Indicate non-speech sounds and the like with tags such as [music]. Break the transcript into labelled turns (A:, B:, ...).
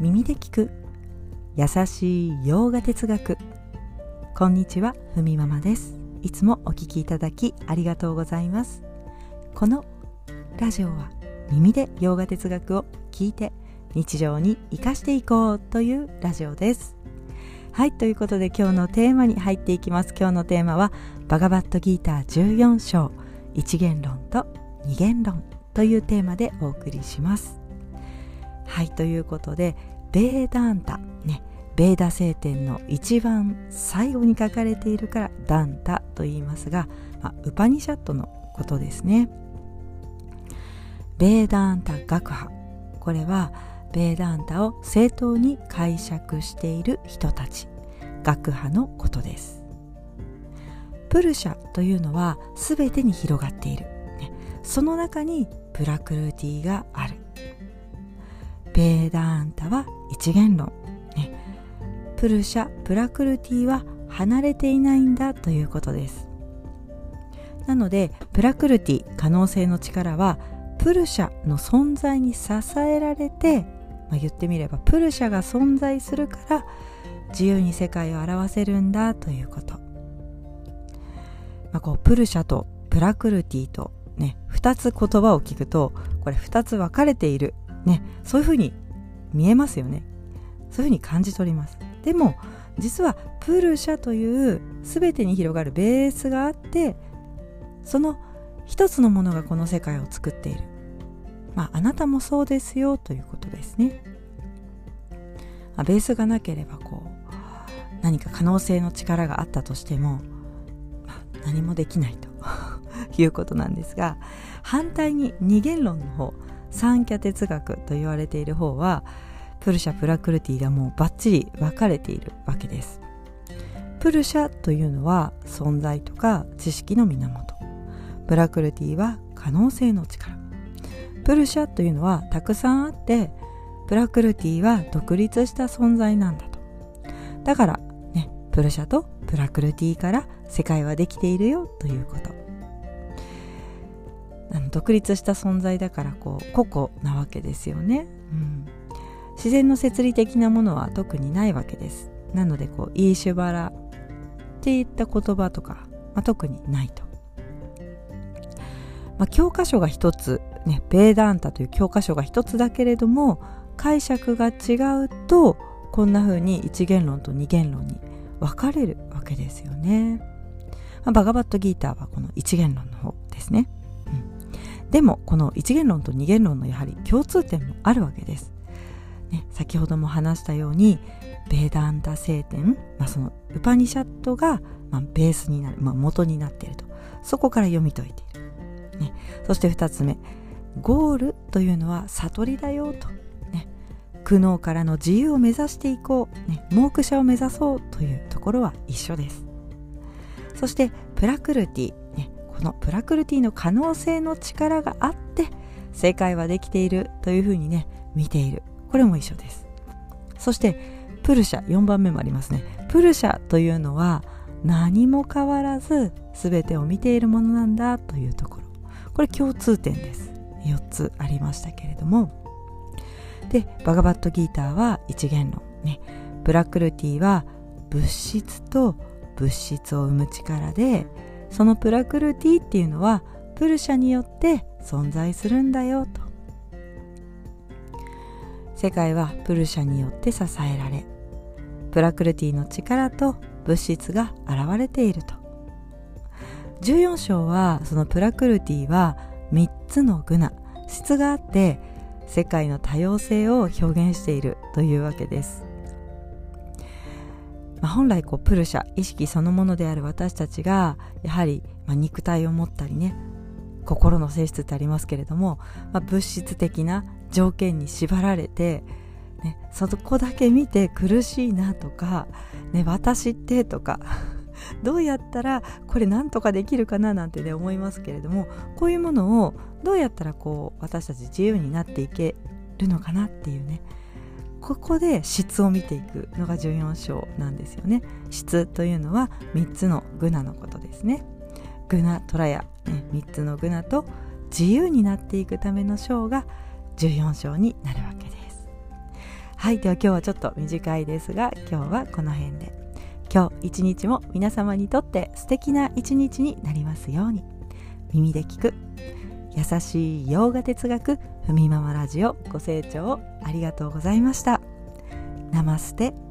A: 耳で聞く。優しい洋画哲学。こんにちはふみママです。いつもお聞きいただきありがとうございます。このラジオは耳で洋画哲学を聞いて日常に生かしていこうというラジオです。はいということで今日のテーマに入っていきます。今日のテーマはバガバットギーター14章一元論と二元論というテーマでお送りします。はいということでベーダンタ。ねベーダ聖典の一番最後に書かれているからダンタと言いますが、まあ、ウパニシャットのことですね。ベーダンタ学派。これはベーダンタを正当に解釈している人たち。学派のことです。プルシャというのは全てに広がっている、ね、その中にプラクルティがある。ベーダーンタは一元論、ね、プルシャプラクルティは離れていないんだということです。なのでプラクルティ可能性の力はプルシャの存在に支えられて、まあ、言ってみればプルシャが存在するから自由に世界を表せるんだということ、まあ、こうプルシャとプラクルティとね2つ言葉を聞くとこれ2つ分かれているねそういうふうに見えますよね。そういうふうに感じ取ります。でも実はプルシャという全てに広がるベースがあってその一つのものがこの世界を作っている。まああなたもそうですよということですね、あ、ベースがなければこう何か可能性の力があったとしても、何もできないということなんですが反対に二元論の方三脚哲学と言われている方はプルシャプラクルティがもうバッチリ分かれているわけです。プルシャというのは存在とか知識の源。プラクルティは可能性の力。プルシャというのはたくさんあってプラクルティは独立した存在なんだと。だからねプルシャとプラクルティから世界はできているよということ。あの独立した存在だからこう個々なわけですよね、うん、自然の摂理的なものは特にないわけです。なのでこうイーシュバラっていった言葉とか、まあ、特にないと、まあ、教科書が一つねベーダンタという教科書が一つだけれども解釈が違うとこんな風に一元論と二元論に分かれるわけですよね、まあ、バガバットギーターはこの一元論の方ですね。でもこの一元論と二元論のやはり共通点もあるわけです。ね、先ほども話したようにベーダンタ聖典、まあ、そのウパニシャットが、まあ、ベースになる、まあ、元になっていると。そこから読み解いている、ね、そして2つ目ゴールというのは悟りだよと、ね、苦悩からの自由を目指していこう、ね、モークシャを目指そうというところは一緒です。そしてプラクルティこのプラクルティの可能性の力があって世界はできているというふうにね見ている。これも一緒です。そしてプルシャ4番目もありますね。プルシャというのは何も変わらず全てを見ているものなんだというところ。これ共通点です。4つありましたけれども。でバガバットギーターは一元論ね。プラックルティは物質と物質を生む力でそのプラクルティっていうのはプルシャによって存在するんだよと。世界はプルシャによって支えられプラクルティの力と物質が現れていると。14章はそのプラクルティは3つのグナ質があって世界の多様性を表現しているというわけです。まあ、本来こうプルシャ意識そのものである私たちがやはり、まあ、肉体を持ったりね心の性質ってありますけれども、まあ、物質的な条件に縛られて、ね、そこだけ見て苦しいなとか、ね、私ってとか [laughs] どうやったらこれなんとかできるかななんてね思いますけれどもこういうものをどうやったらこう私たち自由になっていけるのかなっていうねここで質を見ていくのが14章なんですよね。質というのは3つのグナのことですね。グナトラヤ、ね、3つのグナと自由になっていくための章が14章になるわけです。はいでは今日はちょっと短いですが今日はこの辺で。今日一日も皆様にとって素敵な一日になりますように。耳で聞く。優しい洋画哲学ふみママラジオご清聴ありがとうございました。ナマステ。